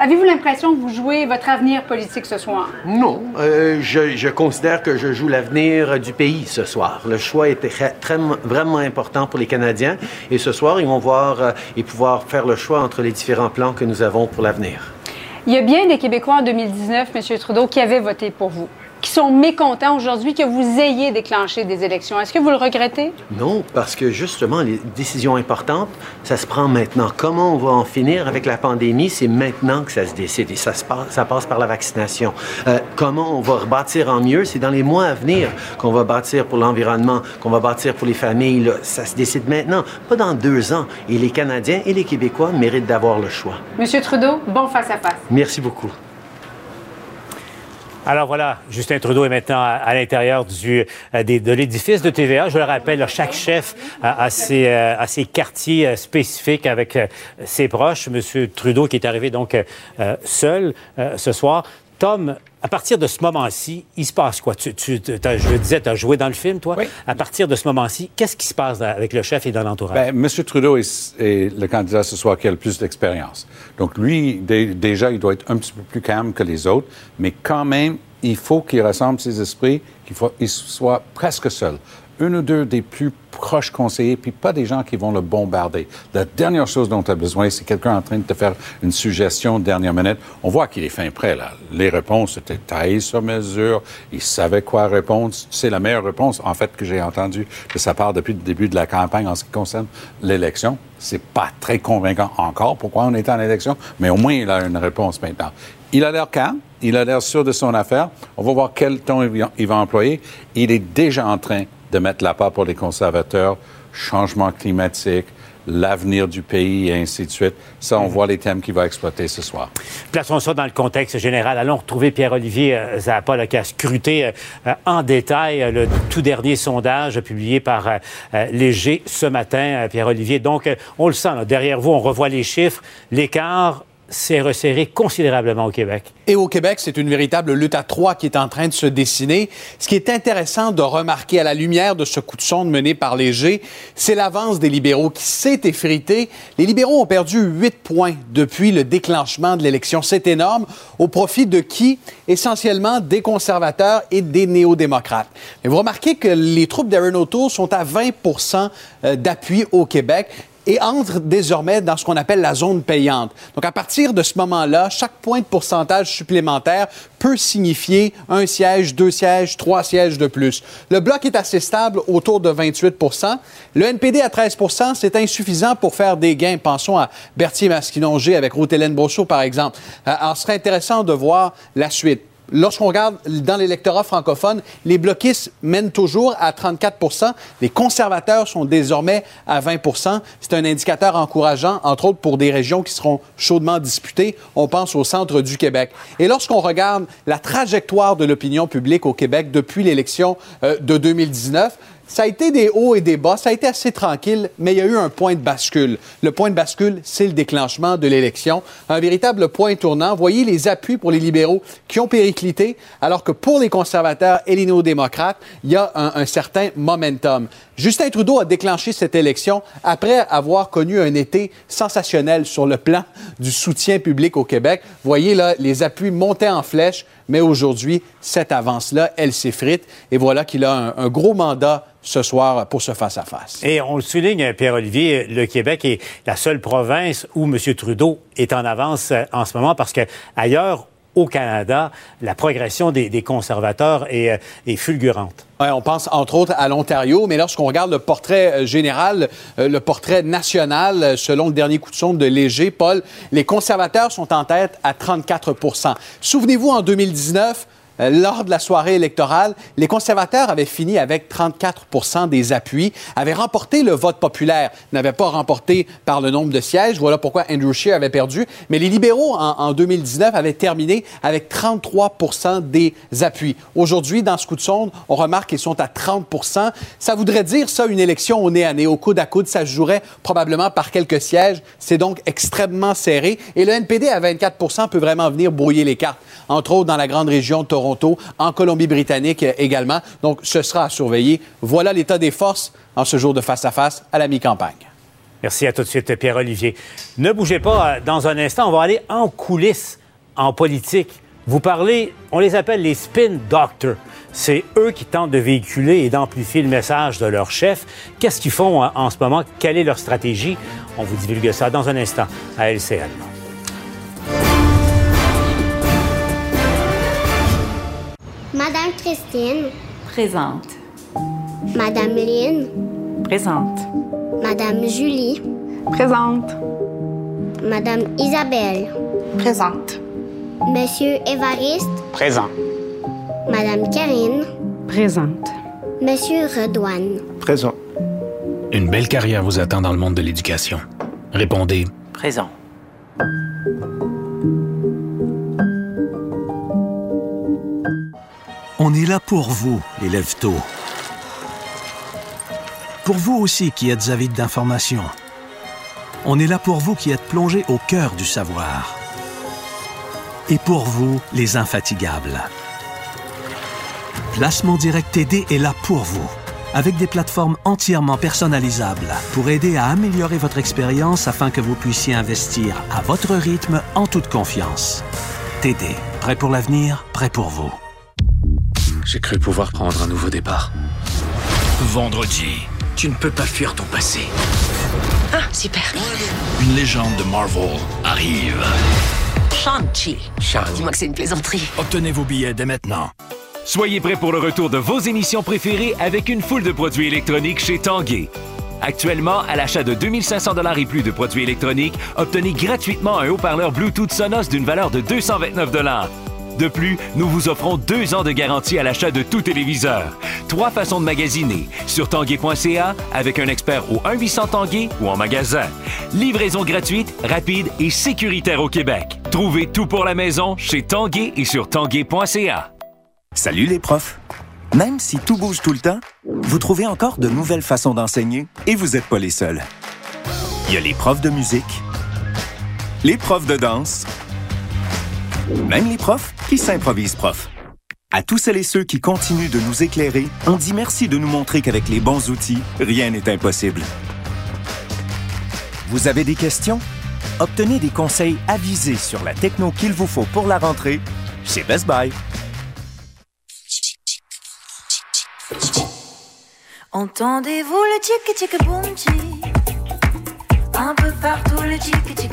Avez-vous l'impression que vous jouez votre avenir politique ce soir? Non. Euh, je, considère que je joue l'avenir du pays ce soir. Le choix était très, vraiment important pour les Canadiens. Et ce soir, ils vont voir euh, et pouvoir faire le choix entre les différents plans que nous avons pour l'avenir. Il y a bien des Québécois en 2019, M. Trudeau, qui avaient voté pour vous qui sont mécontents aujourd'hui que vous ayez déclenché des élections. Est-ce que vous le regrettez? Non, parce que justement, les décisions importantes, ça se prend maintenant. Comment on va en finir avec la pandémie, c'est maintenant que ça se décide et ça, se passe, ça passe par la vaccination. Euh, comment on va rebâtir en mieux, c'est dans les mois à venir qu'on va bâtir pour l'environnement, qu'on va bâtir pour les familles. Ça se décide maintenant, pas dans deux ans. Et les Canadiens et les Québécois méritent d'avoir le choix. Monsieur Trudeau, bon face-à-face. -face. Merci beaucoup. Alors voilà, Justin Trudeau est maintenant à, l'intérieur du, euh, de l'édifice de TVA. Je le rappelle, chaque chef a, ses, euh, ses, quartiers euh, spécifiques avec ses proches. Monsieur Trudeau qui est arrivé donc seul ce soir. Tom, à partir de ce moment-ci, il se passe quoi? Tu, tu je le disais, tu as joué dans le film, toi? Oui. À partir de ce moment-ci, qu'est-ce qui se passe avec le chef et dans l'entourage? Bien, M. Trudeau est, le candidat ce soir qui a le plus d'expérience. Donc, lui, déjà, il doit être un petit peu plus calme que les autres, mais quand même, il faut qu'il rassemble ses esprits, qu'il soit presque seul un ou deux des plus proches conseillers, puis pas des gens qui vont le bombarder. La dernière chose dont tu as besoin, c'est quelqu'un en train de te faire une suggestion de dernière minute. On voit qu'il est fin prêt, là. Les réponses étaient taillées sur mesure. Il savait quoi répondre. C'est la meilleure réponse, en fait, que j'ai entendue de sa part depuis le début de la campagne en ce qui concerne l'élection. C'est pas très convaincant encore pourquoi on est en élection, mais au moins il a une réponse maintenant. Il a l'air calme, il a l'air sûr de son affaire. On va voir quel ton il va employer. Il est déjà en train de mettre la part pour les conservateurs, changement climatique, l'avenir du pays et ainsi de suite. Ça, on mhm. voit les thèmes qu'il va exploiter ce soir. Plaçons ça dans le contexte général. Allons retrouver Pierre-Olivier euh, Zappa, qui a scruté euh, en détail euh, le tout dernier sondage publié par Léger ce matin, Pierre-Olivier. Donc, on le sent, derrière vous, on revoit les chiffres. L'écart s'est resserré considérablement au Québec. Et au Québec, c'est une véritable lutte à trois qui est en train de se dessiner. Ce qui est intéressant de remarquer à la lumière de ce coup de sonde mené par Léger, c'est l'avance des libéraux qui s'est effritée. Les libéraux ont perdu huit points depuis le déclenchement de l'élection. C'est énorme. Au profit de qui? Essentiellement des conservateurs et des néo-démocrates. Mais vous remarquez que les troupes d'Aaron O'Toole sont à 20 euh, d'appui au Québec et entre désormais dans ce qu'on appelle la zone payante. Donc, à partir de ce moment-là, chaque point de pourcentage supplémentaire peut signifier un siège, deux sièges, trois sièges de plus. Le bloc est assez stable autour de 28% Le NPD à 13% c'est insuffisant pour faire des gains. Pensons à Berthier-Masquinongé avec Ruth-Hélène par exemple. Euh, alors, ce serait intéressant de voir la suite. Lorsqu'on regarde dans l'électorat francophone, les bloquistes mènent toujours à 34% Les conservateurs sont désormais à 20% C'est un indicateur encourageant, entre autres pour des régions qui seront chaudement disputées. On pense au centre du Québec. Et lorsqu'on regarde la trajectoire de l'opinion publique au Québec depuis l'élection euh, de 2019, ça a été des hauts et des bas, ça a été assez tranquille, mais il y a eu un point de bascule. Le point de bascule, c'est le déclenchement de l'élection. Un véritable point tournant. Voyez les appuis pour les libéraux qui ont périclité, alors que pour les conservateurs et les néo-démocrates, il y a un, certain momentum. Justin Trudeau a déclenché cette élection après avoir connu un été sensationnel sur le plan du soutien public au Québec. Voyez là, les appuis montaient en flèche, mais aujourd'hui, cette avance-là, elle s'effrite. Et voilà qu'il a un, gros mandat ce soir pour ce face-à-face. Et on le souligne, Pierre-Olivier, le Québec est la seule province où M. Trudeau est en avance euh, en ce moment parce que ailleurs, au Canada, la progression des, conservateurs est, euh, fulgurante. on pense entre autres à l'Ontario, mais lorsqu'on regarde le portrait euh, général, euh, le portrait national, selon le dernier coup de sonde de Léger, Paul, les conservateurs sont en tête à 34 Souvenez-vous, en 2019, euh, lors de la soirée électorale, les conservateurs avaient fini avec 34% des appuis, avaient remporté le vote populaire, n'avaient pas remporté par le nombre de sièges. Voilà pourquoi Andrew Scheer avait perdu. Mais les libéraux, en, 2019, avaient terminé avec 33 des appuis. Aujourd'hui, dans ce coup de sonde, on remarque qu'ils sont à 30 Ça voudrait dire, ça, une élection au nez à nez, au coude à coude. Ça se jouerait probablement par quelques sièges. C'est donc extrêmement serré. Et le NPD à 24 peut vraiment venir brouiller les cartes, entre autres dans la grande région de Toronto en Colombie-Britannique également. Donc, ce sera à surveiller. Voilà l'état des forces en ce jour de face-à-face -à, la mi-campagne. Merci à tout de suite, Pierre-Olivier. Ne bougez pas. Dans un instant, on va aller en coulisses en politique. Vous parlez, on les appelle les spin doctors. C'est eux qui tentent de véhiculer et d'amplifier le message de leur chef. Qu'est-ce qu'ils font en ce moment? Quelle est leur stratégie? On vous divulgue ça dans un instant à LCN. Christine. Présente. Madame Lynn. Présente. Madame Julie. Présente. Madame Isabelle. Présente. Monsieur Évariste. Présent. Madame Karine. Présente. Monsieur Redouane. Présent. Une belle carrière vous attend dans le monde de l'éducation. Répondez. Présent. On est là pour vous, élèves tôt. Pour vous aussi qui êtes avides d'informations. On est là pour vous qui êtes plongés au cœur du savoir. Et pour vous, les infatigables. Placement Direct TD est là pour vous, avec des plateformes entièrement personnalisables pour aider à améliorer votre expérience afin que vous puissiez investir à votre rythme en toute confiance. TD, prêt pour l'avenir, prêt pour vous. J'ai cru pouvoir prendre un nouveau départ. Vendredi, tu ne peux pas fuir ton passé. Ah, super. Une légende de Marvel arrive. Shang-Chi. Dis-moi que c'est une plaisanterie. Obtenez vos billets dès maintenant. Soyez prêts pour le retour de vos émissions préférées avec une foule de produits électroniques chez Tanguay. Actuellement, à l'achat de 2500 dollars et plus de produits électroniques, obtenez gratuitement un haut-parleur Bluetooth Sonos d'une valeur de 229 dollars. De plus, nous vous offrons deux ans de garantie à l'achat de tout téléviseur. Trois façons de magasiner sur tanguay.ca avec un expert au 1-800 Tanguay ou en magasin. Livraison gratuite, rapide et sécuritaire au Québec. Trouvez tout pour la maison chez Tanguay et sur tanguay.ca. Salut les profs! Même si tout bouge tout le temps, vous trouvez encore de nouvelles façons d'enseigner et vous n'êtes pas les seuls. Il y a les profs de musique, les profs de danse, même les profs qui s'improvisent profs. À tous celles et ceux qui continuent de nous éclairer, on dit merci de nous montrer qu'avec les bons outils, rien n'est impossible. Vous avez des questions? Obtenez des conseils avisés sur la techno qu'il vous faut pour la rentrée chez Best Buy. Entendez-vous le tic tic Un peu partout le tic tic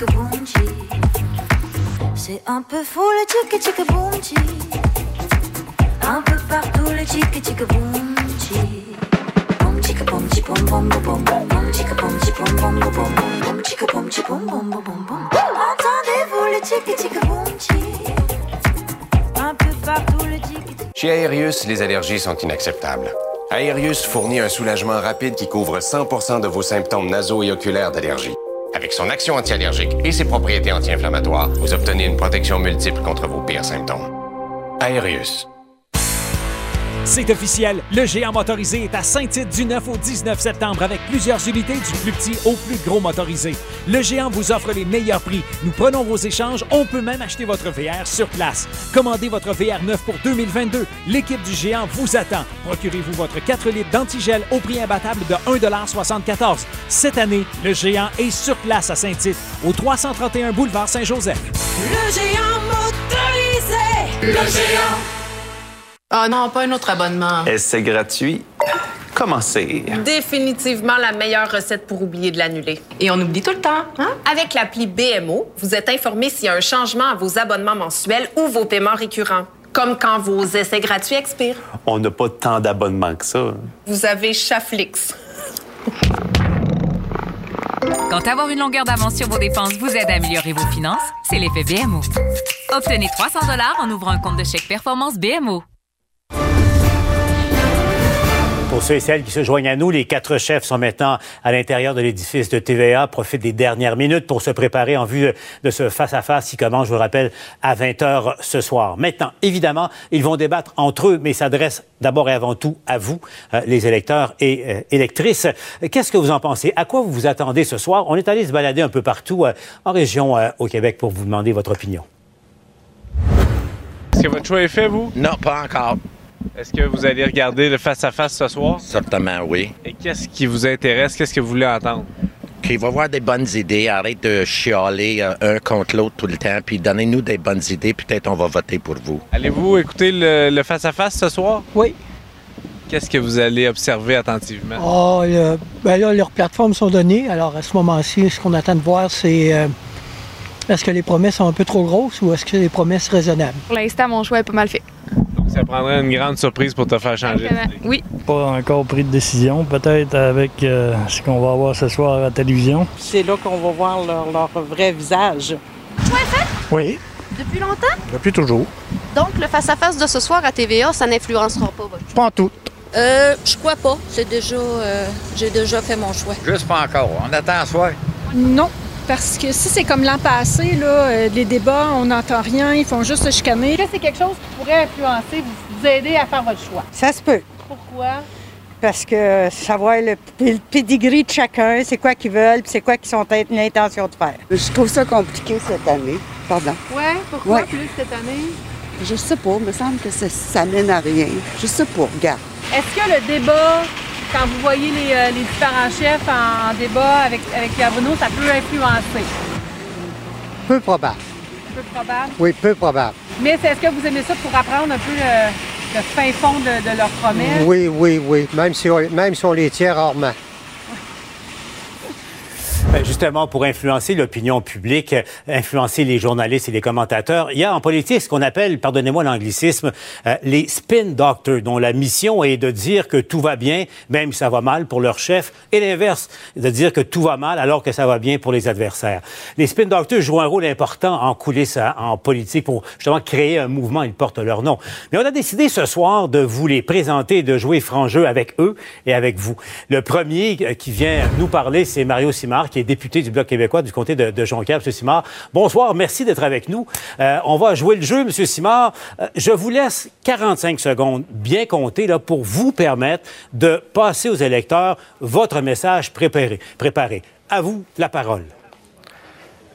C'est un peu fou le tic tic boom Un peu partout le tic tic boom Boom tic boom tic boom boom boom boom tic boom tic boom boom boom boom tic boom tic boom boom boom boom Entendez-vous le tic tic boom Un peu partout le tic Chez Aerius, les allergies sont inacceptables. Aerius fournit un soulagement rapide qui couvre 100% de vos symptômes nasaux et oculaires d'allergie. Avec son action anti-allergique et ses propriétés anti-inflammatoires, vous obtenez une protection multiple contre vos pires symptômes. Aerius. C'est officiel, le géant motorisé est à Saint-Tite du 9 au 19 septembre avec plusieurs unités du plus petit au plus gros motorisé. Le géant vous offre les meilleurs prix. Nous prenons vos échanges, on peut même acheter votre VR sur place. Commandez votre VR 9 pour 2022. L'équipe du géant vous attend. Procurez-vous votre 4 litres d'antigel au prix imbattable de 1,74 Cette année, le géant est sur place à Saint-Tite, au 331 boulevard Saint-Joseph. Le géant motorisé Le géant Ah non, pas un autre abonnement. Est-ce gratuit? Commencez. Définitivement la meilleure recette pour oublier de l'annuler. Et on oublie tout le temps, hein? Avec l'appli BMO, vous êtes informé s'il y a un changement à vos abonnements mensuels ou vos paiements récurrents. Comme quand vos essais gratuits expirent. On n'a pas tant d'abonnements que ça. Vous avez Chaflix. Quand avoir une longueur d'avance sur vos dépenses vous aide à améliorer vos finances, c'est l'effet BMO. Obtenez 300 en ouvrant un compte de chèque performance BMO. Pour ceux et celles qui se joignent à nous, les quatre chefs sont maintenant à l'intérieur de l'édifice de TVA, profitent des dernières minutes pour se préparer en vue de ce face-à-face qui commence, je vous rappelle, à 20 h ce soir. Maintenant, évidemment, ils vont débattre entre eux, mais s'adressent d'abord et avant tout à vous, euh, les électeurs et euh, électrices. Qu'est-ce que vous en pensez? À quoi vous vous attendez ce soir? On est allé se balader un peu partout euh, en région au Québec pour vous demander votre opinion. Est-ce que votre choix est fait, vous? Non, pas encore. Est-ce que vous allez regarder le face-à-face ce soir? Certainement, oui. Et qu'est-ce qui vous intéresse? Qu'est-ce que vous voulez entendre? OK, va voir des bonnes idées. Arrête de chialer euh, un contre l'autre tout le temps, puis donnez-nous des bonnes idées. Peut-être on va voter pour vous. Allez-vous écouter le face-à-face ce soir? Oui. Qu'est-ce que vous allez observer attentivement? Ah, le- ben là, leurs plateformes sont données. Alors, à ce moment-ci, ce qu'on attend de voir, c'est euh, est-ce que les promesses sont un peu trop grosses ou est-ce que les promesses raisonnables? Pour l'instant, mon choix est pas mal fait. Ça prendrait une grande surprise pour te faire changer. d'idée. Oui. Pas encore pris de décision, peut-être avec euh, ce qu'on va voir ce soir à la télévision. C'est là qu'on va voir leur, leur vrai visage. Oui, Depuis longtemps? depuis toujours. Donc, le face-à-face de ce soir à TVA, ça n'influencera pas votre Pas en tout. Euh, je crois pas. C'est déjà, euh, j'ai déjà fait mon choix. Juste pas encore. On attend à soir. Non, parce que si c'est comme l'an passé, là, euh, les débats, on n'entend rien, ils font juste se chicaner. Là, c'est quelque chose qui pourrait influencer, vous, vous aider à faire votre choix? Ça se peut. Pourquoi? Parce que savoir le, le pedigree de chacun, c'est quoi qu'ils veulent, puis c'est quoi qu'ils ont l'intention de faire. Je trouve ça compliqué cette année. Pardon. Ouais, pourquoi Ouais. plus cette année? Je sais pas, il me semble que ça, ça mène à rien. Je sais pas, regarde. Est-ce que le débat, quand vous voyez les, euh, les différents chefs en débat avec, avec Pierre Bruno, ça peut influencer? Peu probable. Peu probable. Oui, peu probable. Mais est-ce que vous aimez ça pour apprendre un peu le, le fin fond de, de leurs promesses? Oui, oui, oui. Même si on, même si on les tient rarement. Ben, Justement, pour influencer l'opinion publique, euh, influencer les journalistes et les commentateurs, il y a en politique ce qu'on appelle, pardonnez-moi l'anglicisme, euh, les spin doctors, dont la mission est de dire que tout va bien, même si ça va mal pour leur chef, et l'inverse, de dire que tout va mal alors que ça va bien pour les adversaires. Les spin doctors jouent un rôle important en coulisses, hein, en politique, pour justement créer un mouvement, ils portent leur nom. Mais on a décidé ce soir de vous les présenter, de jouer franc jeu avec eux et avec vous. Le premier euh, qui vient nous parler, c'est Mario Simard, qui est député du Bloc québécois du comté de, de Jonquière. Monsieur Simard, bonsoir, merci d'être avec nous. Euh, on va jouer le jeu, Monsieur Simard. Euh, je vous laisse 45 secondes bien comptées là, pour vous permettre de passer aux électeurs votre message préparé. préparé. À vous la parole.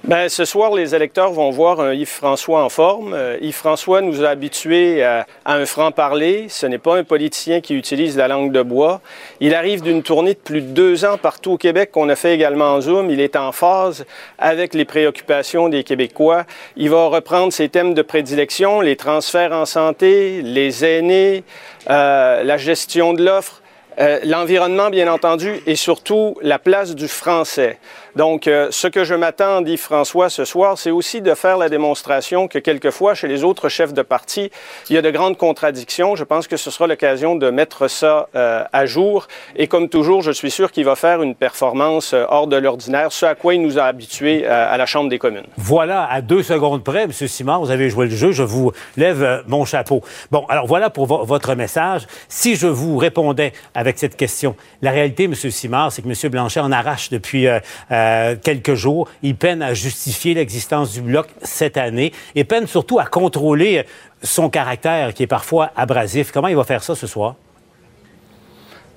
Ben, ce soir, les électeurs vont voir un Yves-François en forme. Euh, Yves-François nous a habitués à, à un franc-parler. Ce n'est pas un politicien qui utilise la langue de bois. Il arrive d'une tournée de plus de deux ans partout au Québec qu'on a fait également en Zoom. Il est en phase avec les préoccupations des Québécois. Il va reprendre ses thèmes de prédilection, les transferts en santé, les aînés, euh, la gestion de l'offre. Euh, L'environnement, bien entendu, et surtout la place du français. Donc, euh, ce que je m'attends d'Yves François ce soir, c'est aussi de faire la démonstration que quelquefois, chez les autres chefs de parti, il y a de grandes contradictions. Je pense que ce sera l'occasion de mettre ça euh, à jour. Et comme toujours, je suis sûr qu'il va faire une performance euh, hors de l'ordinaire, ce à quoi il nous a habitués euh, à la Chambre des communes. Voilà, à deux secondes près, M. Simard, vous avez joué le jeu, je vous lève euh, mon chapeau. Bon, alors voilà pour vo- votre message. Si je vous répondais avec cette question, la réalité, M. Simard, c'est que M. Blanchet en arrache depuis euh, euh, quelques jours. Il peine à justifier l'existence du bloc cette année et peine surtout à contrôler son caractère qui est parfois abrasif. Comment il va faire ça ce soir?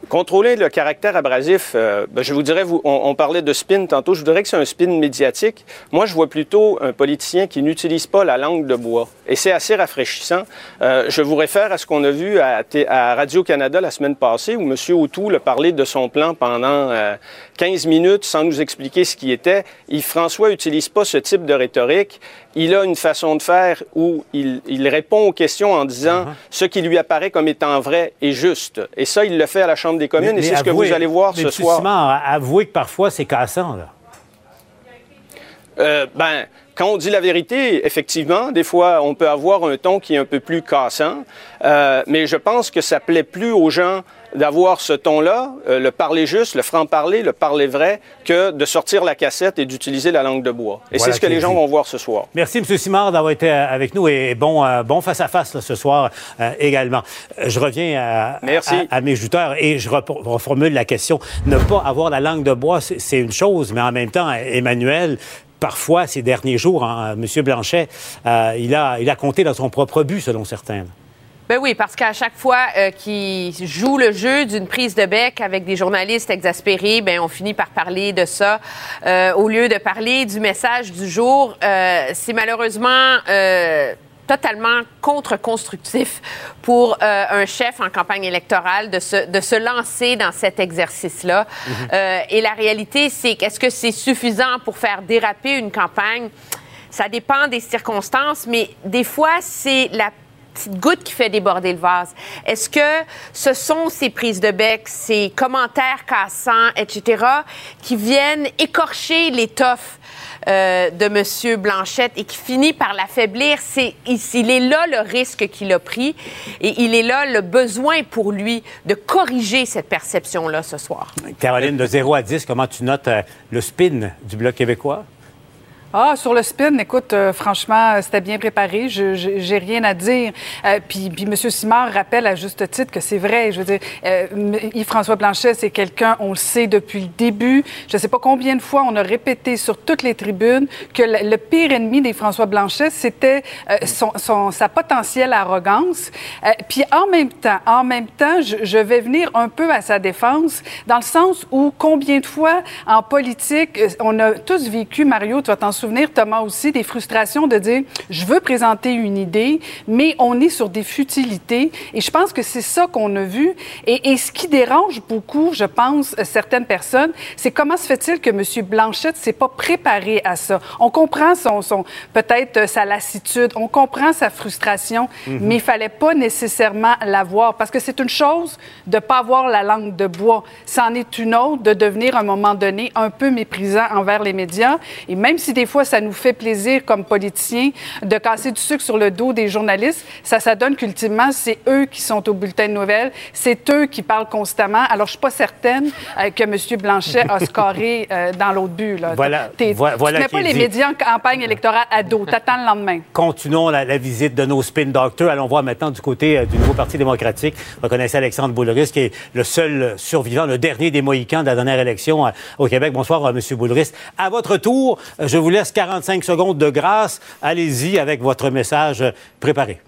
Contrôler le caractère abrasif, euh, ben, je vous dirais, vous, on, on parlait de spin tantôt, je voudrais que c'est un spin médiatique. Moi, je vois plutôt un politicien qui n'utilise pas la langue de bois. Et c'est assez rafraîchissant. Euh, je vous réfère à ce qu'on a vu à, Radio-Canada la semaine passée, où M. O'Toole a parlé de son plan pendant euh, 15 minutes sans nous expliquer ce qui était. Yves-François n'utilise pas ce type de rhétorique. Il a une façon de faire où il, il répond aux questions en disant ce qui lui apparaît comme étant vrai et juste. Et ça, il le fait à la Chambre des communes Mais- et c'est ce que vous allez voir mais ce soir. Avouez que parfois c'est cassant, là. Euh, ben, quand on dit la vérité, effectivement, des fois, on peut avoir un ton qui est un peu plus cassant, euh, mais je pense que ça plaît plus aux gens d'avoir ce ton-là, euh, le parler juste, le franc-parler, le parler vrai, que de sortir la cassette et d'utiliser la langue de bois. Et Voilà c'est ce que les gens vont voir ce soir. Merci, M. Simard, d'avoir été euh, avec nous et bon, euh, bon face-à-face ce soir euh, également. Je reviens à, Merci. à- à mes juteurs et je reformule la question. Ne pas avoir la langue de bois, c'est une chose, mais en même temps, Emmanuel, parfois, ces derniers jours, hein, M. Blanchet, il, a, il a compté dans son propre but, selon certains. Ben oui, parce qu'à chaque fois euh, qu'il joue le jeu d'une prise de bec avec des journalistes exaspérés, ben on finit par parler de ça euh, au lieu de parler du message du jour. Euh, c'est malheureusement euh, totalement contre-constructif pour euh, un chef en campagne électorale de se, de se lancer dans cet exercice-là. Mhm. Euh, et la réalité, c'est qu'est-ce que c'est suffisant pour faire déraper une campagne? Ça dépend des circonstances, mais des fois, c'est la petite goutte qui fait déborder le vase. Est-ce que ce sont ces prises de bec, ces commentaires cassants, etc., qui viennent écorcher l'étoffe euh, de M. Blanchette et qui finit par l'affaiblir? C'est, il, est là le risque qu'il a pris et il est là le besoin pour lui de corriger cette perception-là ce soir. Caroline, de 0 à 10, comment tu notes euh, le spin du Bloc québécois? Ah, sur le spin, écoute, euh, franchement, c'était bien préparé. Je j'ai rien à dire. Euh, puis, puis M. Simard rappelle à juste titre que c'est vrai. Je veux dire, euh, Yves-François Blanchet, c'est quelqu'un, on le sait depuis le début. Je ne sais pas combien de fois on a répété sur toutes les tribunes que le, pire ennemi des François Blanchet, c'était son, sa potentielle arrogance. Puis en même temps, en même temps, je, je vais venir un peu à sa défense, dans le sens où combien de fois en politique, on a tous vécu, Mario, tu vas t'en souvenir, Thomas aussi, des frustrations de dire, je veux présenter une idée, mais on est sur des futilités. Et je pense que c'est ça qu'on a vu. Et, et ce qui dérange beaucoup, je pense, certaines personnes, c'est comment se fait-il que M. Blanchette s'est pas préparé à ça? On comprend son, son peut-être sa lassitude, on comprend sa frustration, Mhm. mais il fallait pas nécessairement l'avoir parce que c'est une chose de pas avoir la langue de bois, c'en est une autre de devenir à un moment donné un peu méprisant envers les médias et même si des fois ça nous fait plaisir comme politiciens de casser du sucre sur le dos des journalistes, ça ça donne qu'ultimement c'est eux qui sont au bulletin de nouvelles, c'est eux qui parlent constamment. Alors je suis pas certaine euh, que M. Blanchet a scoré euh, dans l'autre but là. Voilà- voi- voilà tu mets pas les dit. médias en campagne électorale à dos, t'attends le lendemain. Continuons la, la visite de nos spin doctors. Allons voir maintenant du côté euh, du nouveau Parti démocratique. Vous connaissez Alexandre Boulris, qui est le seul survivant, le dernier des Mohicans de la dernière élection euh, au Québec. Bonsoir, euh, M. Boulris. À votre tour, euh, je vous laisse 45 secondes de grâce. Allez-y avec votre message préparé.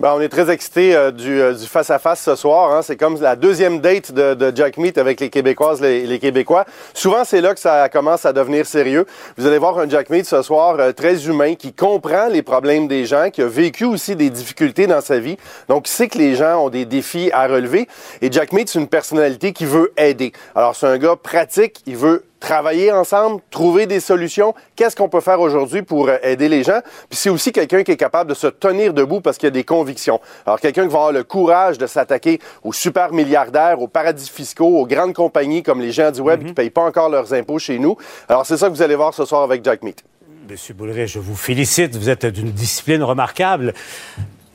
Ben, on est très excités euh, du, euh, du face-à-face ce soir. hein. C'est comme la deuxième date de, Jack Meat avec les Québécoises les, les Québécois. Souvent, c'est là que ça commence à devenir sérieux. Vous allez voir un Jack Meat ce soir euh, très humain qui comprend les problèmes des gens, qui a vécu aussi des difficultés dans sa vie. Donc, il sait que les gens ont des défis à relever. Et Jack Meat, c'est une personnalité qui veut aider. Alors, c'est un gars pratique. Il veut travailler ensemble, trouver des solutions. Qu'est-ce qu'on peut faire aujourd'hui pour euh, aider les gens? Puis c'est aussi quelqu'un qui est capable de se tenir debout parce qu'il a des convictions. Alors quelqu'un qui va avoir le courage de s'attaquer aux super milliardaires, aux paradis fiscaux, aux grandes compagnies comme les géants du web qui ne payent pas encore leurs impôts chez nous. Alors c'est ça que vous allez voir ce soir avec Jack Meat. Monsieur Boulris, je vous félicite. Vous êtes d'une discipline remarquable.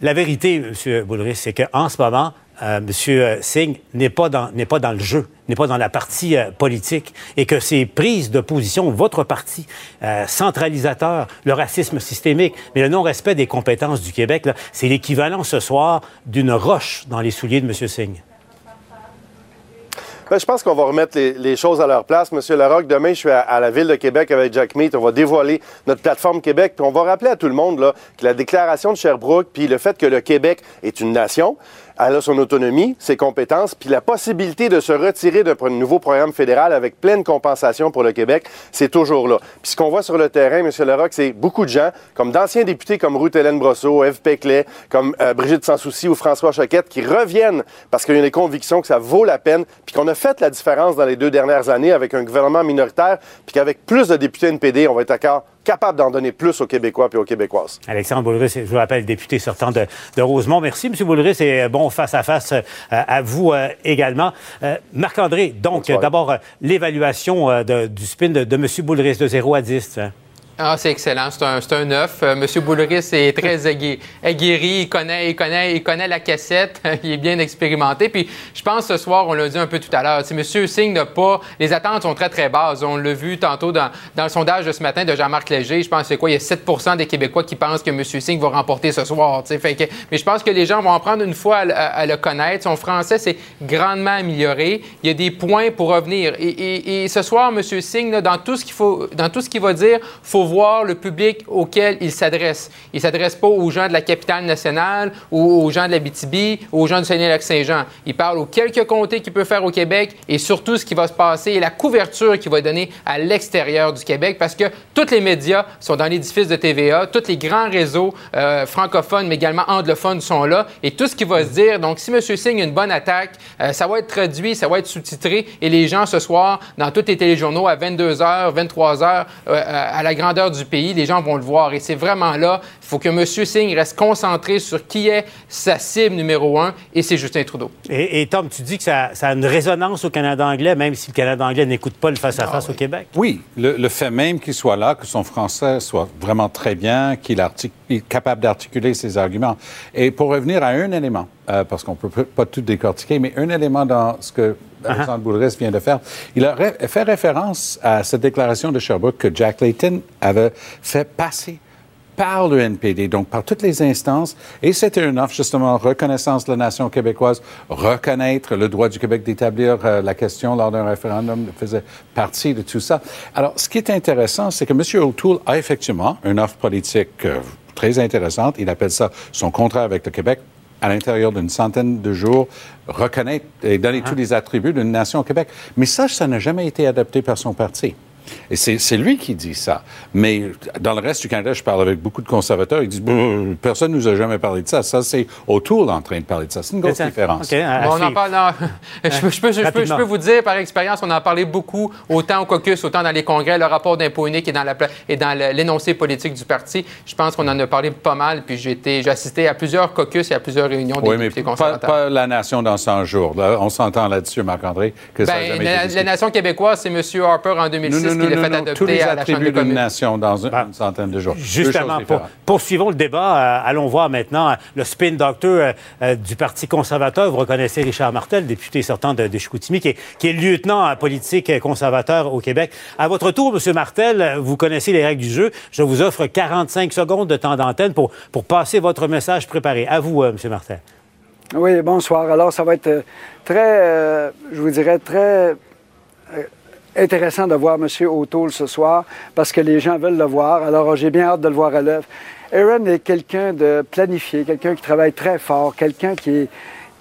La vérité, Monsieur Boulris, c'est qu'en ce moment, euh, Monsieur Singh n'est pas dans n'est pas dans le jeu, n'est pas dans la partie euh, politique, et que ces prises de position, votre parti euh, centralisateur, le racisme systémique, mais le non-respect des compétences du Québec, c'est l'équivalent ce soir d'une roche dans les souliers de Monsieur Singh. Ben, je pense qu'on va remettre les, choses à leur place. Monsieur Larocque, demain, je suis à, la Ville de Québec avec Jack Meat. On va dévoiler notre plateforme Québec. Puis on va rappeler à tout le monde que la déclaration de Sherbrooke, puis le fait que le Québec est une nation, elle a son autonomie, ses compétences, puis la possibilité de se retirer d'un nouveau programme fédéral avec pleine compensation pour le Québec, c'est toujours là. Puis ce qu'on voit sur le terrain, Monsieur Larocque, c'est beaucoup de gens, comme d'anciens députés comme Ruth-Hélène Brosseau, Eve Péclet, comme euh, Brigitte Sansouci ou François Choquette, qui reviennent parce qu'il y a des convictions que ça vaut la peine, puis qu'on a fait la différence dans les deux dernières années avec un gouvernement minoritaire, puis qu'avec plus de députés NPD, on va être encore capable d'en donner plus aux Québécois puis aux Québécoises. Alexandre Boulris, je vous rappelle, député sortant de, de Rosemont. Merci, M. Boulris, et bon face-à-face euh, à vous euh, également. Euh, Marc-André, donc, d'abord, l'évaluation du spin de, de M. Boulris de 0 à 10. hein. Ah, c'est excellent. C'est un, c'est un neuf. Euh, Monsieur Boulris est très aguerri. Il connaît, il, connaît, il connaît la cassette. il est bien expérimenté. Puis, je pense ce soir, on l'a dit un peu tout à l'heure, si Monsieur Singh n'a pas. Les attentes sont très, très basses. On l'a vu tantôt dans, dans le sondage de ce matin de Jean-Marc Léger. Je pense que c'est quoi? Il y a 7% des Québécois qui pensent que Monsieur Singh va remporter ce soir. Fait que, mais je pense que les gens vont en prendre une fois à, le- à le connaître. Son français s'est grandement amélioré. Il y a des points pour revenir. Et, et- et ce soir, Monsieur Singh, là, dans tout ce qu'il faut, dans tout ce qu'il va dire, faut voir le public auquel il s'adresse. Il ne s'adresse pas aux gens de la capitale nationale ou aux gens de la BTB ou aux gens du Saguenay-Lac-Saint-Jean. Il parle aux quelques comtés qu'il peut faire au Québec et surtout ce qui va se passer et la couverture qu'il va donner à l'extérieur du Québec parce que tous les médias sont dans l'édifice de TVA, tous les grands réseaux euh, francophones mais également anglophones sont là et tout ce qui va se dire. Donc, si M. Singh a une bonne attaque, euh, ça va être traduit, ça va être sous-titré et les gens ce soir, dans tous les téléjournaux, à 22h, 23h, euh, à la grandeur du pays, les gens vont le voir. Et c'est vraiment là, il faut que M. Singh reste concentré sur qui est sa cible numéro un et c'est Justin Trudeau. Et, et, Tom, tu dis que ça, ça, a une résonance au Canada anglais, même si le Canada anglais n'écoute pas le face-à-face au Québec? Oui, le, le fait même qu'il soit là, que son français soit vraiment très bien, qu'il est capable d'articuler ses arguments. Et pour revenir à un élément, euh, parce qu'on ne peut pas tout décortiquer, mais un élément dans ce que Alexandre Boulris vient de faire, il a fait référence à cette déclaration de Sherbrooke que Jack Layton avait fait passer par le NPD, donc par toutes les instances, et c'était une offre justement reconnaissance de la nation québécoise, reconnaître le droit du Québec d'établir euh, la question lors d'un référendum faisait partie de tout ça. Alors, ce qui est intéressant, c'est que M. O'Toole a effectivement une offre politique euh, très intéressante. Il appelle ça son contrat avec le Québec à l'intérieur d'une centaine de jours, reconnaître et donner tous les attributs d'une nation au Québec. Mais ça, ça n'a jamais été adopté par son parti. Et c'est lui qui dit ça. Mais dans le reste du Canada, je parle avec beaucoup de conservateurs. Ils disent personne ne nous a jamais parlé de ça. Ça, c'est O'Toole en train de parler de ça. C'est une grosse différence. Okay, on en parle. Non. je, peux, je, peux, je, peux, vous dire par expérience, on en a parlé beaucoup, autant au caucus, autant dans les congrès, le rapport d'impôt unique et dans, la, et dans l'énoncé politique du parti. Je pense qu'on en a parlé pas mal. Puis j'ai assisté à plusieurs caucus et à plusieurs réunions des oui, mais pas, pas, la nation dans 100 jours. Là, on s'entend là-dessus, Marc-André, que ça ben, la, la, nation québécoise, c'est M. Harper en 2006 fait adopter tous les à la nation dans une, une, centaine de jours. Justement, pour, poursuivons le débat. Euh, allons voir maintenant euh, le spin doctor euh, du Parti conservateur. Vous reconnaissez Richard Martel, député sortant de, de Chicoutimi, qui est, qui est lieutenant politique conservateur au Québec. À votre tour, M. Martel, vous connaissez les règles du jeu. Je vous offre 45 secondes de temps d'antenne pour, pour passer votre message préparé. À vous, M. Martel. Oui, bonsoir. Alors, ça va être très, je vous dirais, très intéressant de voir M. O'Toole ce soir parce que les gens veulent le voir. Alors, j'ai bien hâte de le voir à l'œuvre. Aaron est quelqu'un de planifié, quelqu'un qui travaille très fort, quelqu'un qui,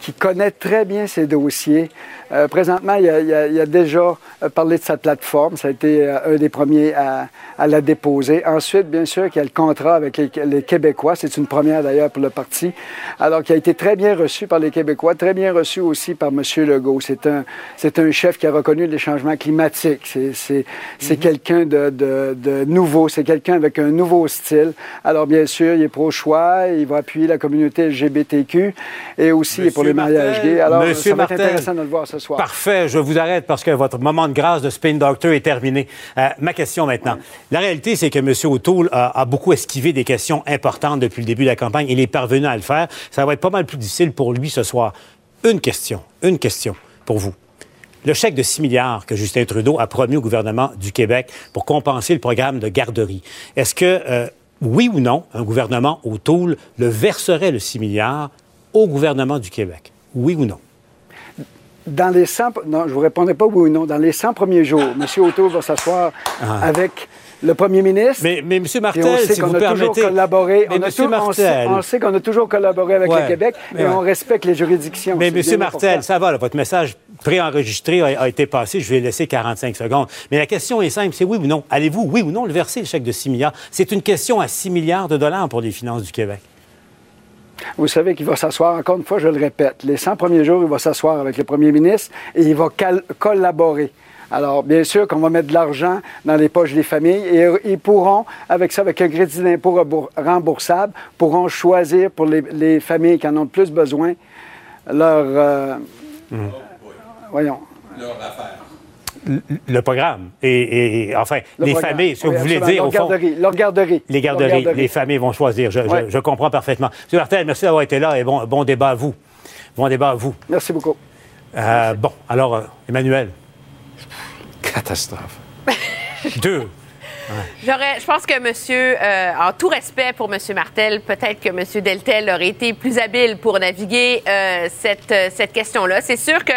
qui connaît très bien ses dossiers. Euh, présentement, il a, il, a, déjà euh, parlé de sa plateforme. Ça a été euh, un des premiers à, à, la déposer. Ensuite, bien sûr, qu'il y a le contrat avec les, les Québécois. C'est une première d'ailleurs pour le parti. Alors, qui a été très bien reçu par les Québécois, très bien reçu aussi par M. Legault. C'est un, c'est un chef qui a reconnu les changements climatiques. C'est, c'est, c'est mm-hmm. quelqu'un de, de, de, nouveau. C'est quelqu'un avec un nouveau style. Alors, bien sûr, il est pro-choix. Il va appuyer la communauté LGBTQ et aussi il est pour les mariages gays. Alors, Monsieur ça va Martel, être intéressant de le voir ce Parfait. Je vous arrête parce que votre moment de grâce de Spin Doctor est terminé. Euh, ma question maintenant. La réalité, c'est que M. O'Toole a, a, beaucoup esquivé des questions importantes depuis le début de la campagne. Il est parvenu à le faire. Ça va être pas mal plus difficile pour lui ce soir. Une question, une question pour vous. Le chèque de 6 milliards que Justin Trudeau a promis au gouvernement du Québec pour compenser le programme de garderie, est-ce que, euh, oui ou non, un gouvernement O'Toole le verserait le 6 milliards au gouvernement du Québec? Oui ou non? Dans les 100... Non, je vous répondrai pas oui ou non. Dans les 100 premiers jours, M. O'Toole va s'asseoir ah. avec le premier ministre. Mais, mais M. Martel, on sait si vous a permettez... toujours collaboré. Mais on, a tout, Martel... on, sait, on sait qu'on a toujours collaboré avec ouais. le Québec mais et ouais. on respecte les juridictions. Mais M. Martel, ça va, là, votre message préenregistré a, a, été passé. Je vais laisser 45 secondes. Mais la question est simple, c'est oui ou non. Allez-vous, oui ou non, le verser, le chèque de 6 milliards? C'est une question à 6 milliards de dollars pour les finances du Québec. Vous savez qu'il va s'asseoir, encore une fois, je le répète, les 100 premiers jours, il va s'asseoir avec le premier ministre et il va collaborer. Alors, bien sûr qu'on va mettre de l'argent dans les poches des familles et ils pourront, avec ça, avec un crédit d'impôt remboursable, pourront choisir pour les, les, familles qui en ont le plus besoin leur... Euh, mmh. Voyons. Leur affaire le programme. Et, et enfin, le les programme. familles, ce que oui, vous voulez dire, au fond. Garderie, leur garderie. Les garderies, garderie. les familles vont choisir. Je, ouais. je, je, comprends parfaitement. M. Martel, merci d'avoir été là et bon, bon débat à vous. Bon débat à vous. Merci beaucoup. Euh, bon, alors, euh, Emmanuel. Catastrophe. Deux. J'aurais, je pense que Monsieur, euh, en tout respect pour Monsieur Martel, peut-être que Monsieur Deltel aurait été plus habile pour naviguer euh, cette, euh, cette question-là. C'est sûr que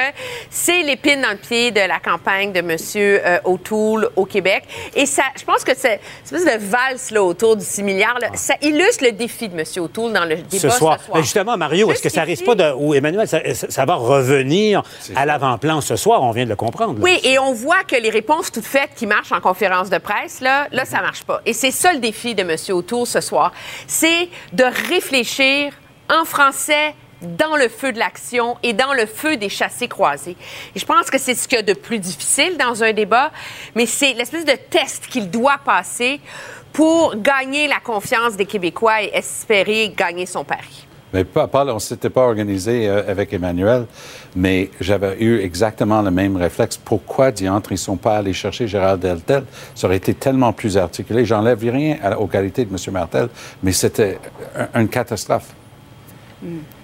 c'est l'épine dans le pied de la campagne de Monsieur euh, O'Toole au Québec. Et ça, je pense que c'est cette espèce de valse là, autour du 6 milliards, là, ça illustre le défi de Monsieur O'Toole dans le débat ce soir. Mais justement, Mario, est-ce que ça risque pas de. Ou Emmanuel, ça, ça va revenir à l'avant-plan ce soir? On vient de le comprendre. là. Oui, et on voit que les réponses toutes faites qui marchent en conférence de presse, là, là, ça marche pas. Et c'est ça le défi de M. O'Toole ce soir. C'est de réfléchir en français dans le feu de l'action et dans le feu des chassés croisés. Et je pense que c'est ce qu'il y a de plus difficile dans un débat, mais c'est l'espèce de test qu'il doit passer pour gagner la confiance des Québécois et espérer gagner son pari. Mais pas, pas- on ne s'était pas organisé euh, avec Emmanuel, mais j'avais eu exactement le même réflexe. Pourquoi, diantre, ils ne sont pas allés chercher Gérald Deltel? Ça aurait été tellement plus articulé. J'enlève rien aux qualités de M. Martel, mais c'était un- une catastrophe.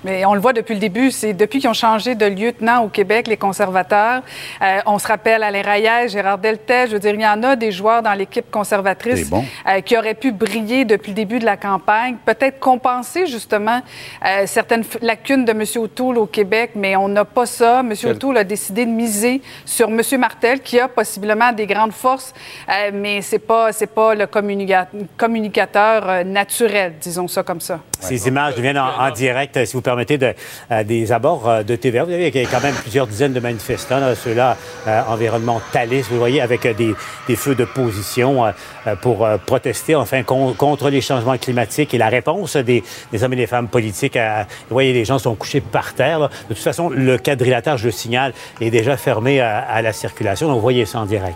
Mais on le voit depuis le début, c'est depuis qu'ils ont changé de lieutenant au Québec, les conservateurs. Euh, on se rappelle Alain Rayet, Gérard Deltel, je veux dire, il y en a des joueurs dans l'équipe conservatrice euh, qui auraient pu briller depuis le début de la campagne, peut-être compenser justement euh, certaines lacunes de M. O'Toole au Québec, mais on n'a pas ça. M. Quel- O'Toole a décidé de miser sur M. Martel, qui a possiblement des grandes forces, euh, mais c'est pas c'est pas le communica- communicateur euh, naturel, disons ça comme ça. Ces images viennent en, en direct, si vous permettez, euh, des abords euh, de TVA. Vous avez quand même plusieurs dizaines de manifestants, là, ceux-là euh, environnement Thalys, vous voyez, avec des, feux de position pour protester, enfin, con- contre les changements climatiques et la réponse des, hommes et des femmes politiques. vous voyez, les gens sont couchés par terre. De toute façon, le quadrilatère, je le signale, est déjà fermé à, à la circulation. Donc, vous voyez ça en direct.